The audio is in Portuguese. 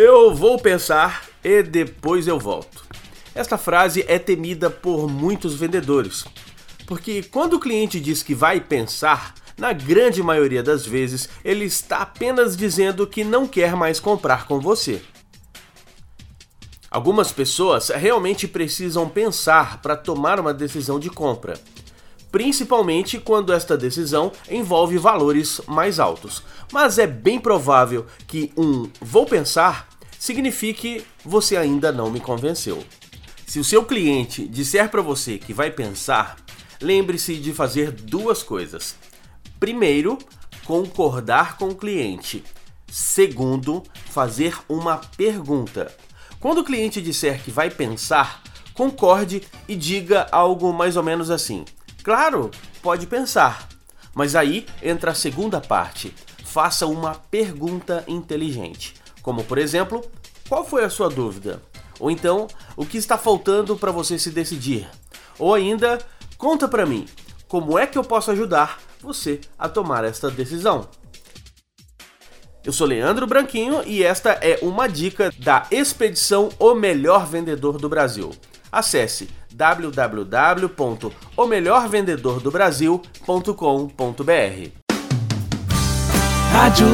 Eu vou pensar e depois eu volto. Esta frase é temida por muitos vendedores, porque quando o cliente diz que vai pensar, na grande maioria das vezes ele está apenas dizendo que não quer mais comprar com você. Algumas pessoas realmente precisam pensar para tomar uma decisão de compra, principalmente quando esta decisão envolve valores mais altos. Mas é bem provável que um vou pensar signifique você ainda não me convenceu. Se o seu cliente disser para você que vai pensar, lembre-se de fazer duas coisas. Primeiro, concordar com o cliente. Segundo, fazer uma pergunta. Quando o cliente disser que vai pensar, concorde e diga algo mais ou menos assim: Claro, pode pensar. Mas aí entra a segunda parte. Faça uma pergunta inteligente. Como por exemplo, qual foi a sua dúvida? Ou então, o que está faltando para você se decidir? Ou ainda, conta para mim, como é que eu posso ajudar você a tomar esta decisão? Eu sou Leandro Branquinho e esta é uma dica da expedição O Melhor Vendedor do Brasil. Acesse www.omelhorvendedordobrasil.com.br. Rádio.